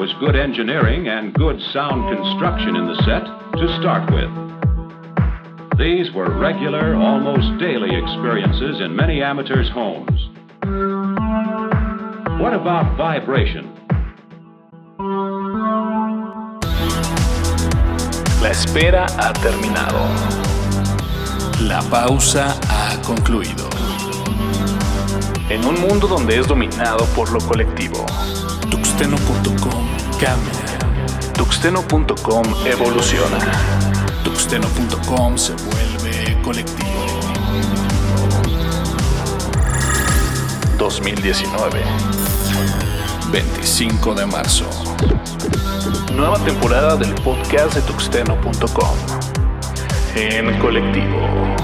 Was good engineering and good sound construction in the set to start with. These were regular, almost daily experiences in many amateurs' homes. What about vibration? La espera ha terminado. La pausa ha concluido. En un mundo donde es dominado por lo colectivo, Tuxteno.com cambia. Tuxteno.com evoluciona. Tuxteno.com se vuelve colectivo. 2019. 25 de marzo. Nueva temporada del podcast de Tuxteno.com. En colectivo.